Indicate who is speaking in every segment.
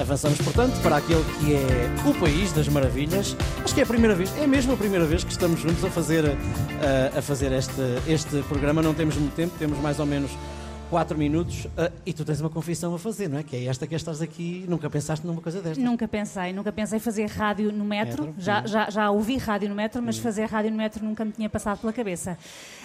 Speaker 1: Avançamos, portanto, para aquele que é o País das Maravilhas. Acho que é a primeira vez, é mesmo a primeira vez que estamos juntos a fazer, a, a fazer este, este programa. Não temos muito tempo, temos mais ou menos 4 minutos uh, e tu tens uma confissão a fazer, não é? Que é esta que estás aqui, nunca pensaste numa coisa desta?
Speaker 2: Nunca pensei, nunca pensei fazer rádio no metro. metro? Já, já, já ouvi rádio no metro, mas fazer rádio no metro nunca me tinha passado pela cabeça.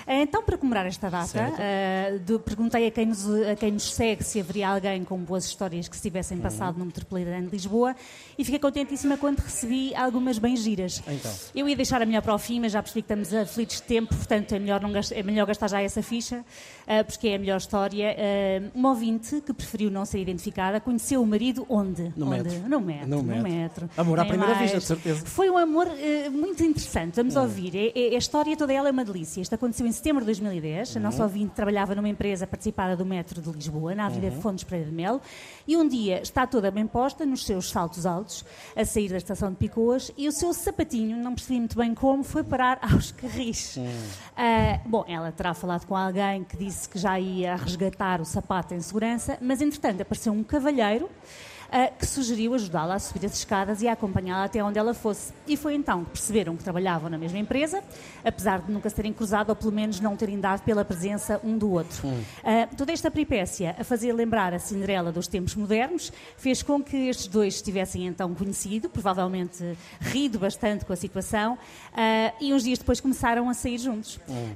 Speaker 2: Então, para comemorar esta data, uh, do, perguntei a quem, nos, a quem nos segue se haveria alguém com boas histórias que se tivessem uhum. passado no Metropolitano de Lisboa e fiquei contentíssima quando recebi algumas bem giras. Então. Eu ia deixar a melhor para o fim, mas já percebi que estamos aflitos de tempo, portanto é melhor, não gastar, é melhor gastar já essa ficha, uh, porque é a melhor história. Uh, uma ouvinte que preferiu não ser identificada conheceu o marido onde?
Speaker 1: No
Speaker 2: onde?
Speaker 1: metro.
Speaker 2: No metro.
Speaker 1: No,
Speaker 2: no
Speaker 1: metro. Amor à primeira vista, de certeza.
Speaker 2: Foi um amor muito interessante. Vamos hum. ouvir. É, é, a história toda ela é uma delícia. Isto aconteceu em setembro de 2010. Uhum. A nossa uhum. ouvinte trabalhava numa empresa participada do metro de Lisboa, na Avenida uhum. Fontes Pereira de Melo, e um dia está toda bem posta, nos seus saltos altos, a sair da estação de Picoas, e o seu sapatinho, não percebi muito bem como, foi parar aos carris. Uhum. Uh, bom, ela terá falado com alguém que disse que já ia resgatar o sapato em segurança, mas entretanto apareceu um cavalheiro que sugeriu ajudá-la a subir as escadas e a acompanhá-la até onde ela fosse. E foi então que perceberam que trabalhavam na mesma empresa, apesar de nunca se terem cruzado ou pelo menos não terem dado pela presença um do outro. Hum. Uh, toda esta peripécia, a fazer lembrar a Cinderela dos tempos modernos, fez com que estes dois estivessem então conhecido, provavelmente rido bastante com a situação, uh, e uns dias depois começaram a sair juntos. Hum.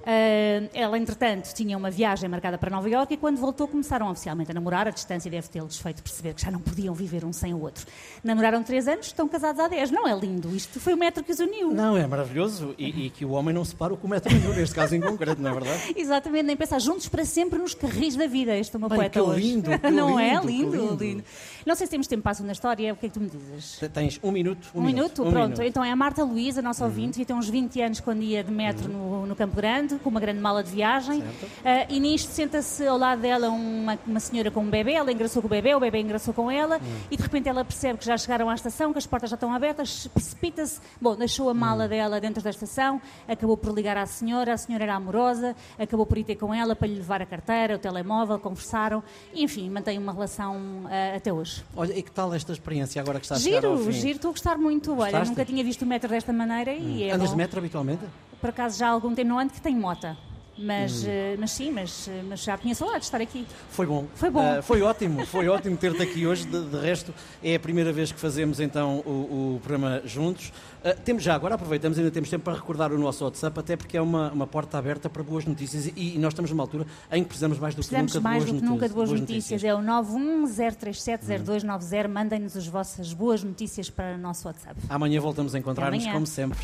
Speaker 2: ela, entretanto, tinha uma viagem marcada para Nova Iorque e quando voltou começaram oficialmente a namorar. A distância deve tê-los feito perceber que já não podiam viver viver um sem o outro. Namoraram três anos, estão casados há dez. Não é lindo? Isto foi o metro que os uniu.
Speaker 1: Não, é maravilhoso. E, e que o homem não se para com o metro neste caso em concreto, não é verdade?
Speaker 2: Exatamente, nem pensar juntos para sempre nos carris da vida. Este é meu
Speaker 1: Bem,
Speaker 2: poeta
Speaker 1: que hoje. Lindo, que
Speaker 2: não é?
Speaker 1: lindo,
Speaker 2: é? Lindo,
Speaker 1: lindo.
Speaker 2: lindo. Não sei se temos tempo para a segunda história. O que é que tu me dizes?
Speaker 1: Tens um minuto.
Speaker 2: Um, um minuto? minuto? Pronto. Então é a Marta Luísa, nossa uhum. ouvinte, e tem uns 20 anos quando ia de metro uhum. no, no, Campo Grande, com uma grande mala de viagem. Uh, e nisto senta-se ao lado dela uma, uma senhora com um bebê. Ela engraçou com o bebê, o bebê engraçou com ela. Uhum. E de repente ela percebe que já chegaram à estação, que as portas já estão abertas, precipita-se, bom, deixou a mala hum. dela dentro da estação, acabou por ligar à senhora, a senhora era amorosa, acabou por ir ter com ela para lhe levar a carteira, o telemóvel, conversaram, enfim, mantém uma relação uh, até hoje.
Speaker 1: Olha, e que tal esta experiência agora que está a
Speaker 2: giro,
Speaker 1: chegar ao
Speaker 2: fim? Giro, estou a gostar muito, olha, Gostaste? nunca tinha visto o metro desta maneira hum. e é
Speaker 1: Andas
Speaker 2: bom.
Speaker 1: de metro habitualmente?
Speaker 2: Por acaso já há algum tempo, não ando que tenho mota. Mas, hum. uh, mas sim, mas, eh, mas já tinha saudade de estar aqui.
Speaker 1: Foi bom.
Speaker 2: Foi bom.
Speaker 1: Uh, foi ótimo, foi ótimo ter-te aqui hoje. De, de, resto, é a primeira vez que fazemos então o, o programa juntos. Uh, temos já agora, aproveitamos, ainda temos tempo para recordar o nosso WhatsApp, até porque é uma, uma porta aberta para boas notícias e, e nós estamos numa altura em que precisamos mais do
Speaker 2: precisamos
Speaker 1: que nunca
Speaker 2: mais
Speaker 1: de boas,
Speaker 2: do que nunca de boas,
Speaker 1: boas
Speaker 2: notícias. notícias. É o 910370290. Mandem-nos as vossas boas notícias para o nosso WhatsApp.
Speaker 1: Amanhã voltamos a encontrar-nos, como sempre.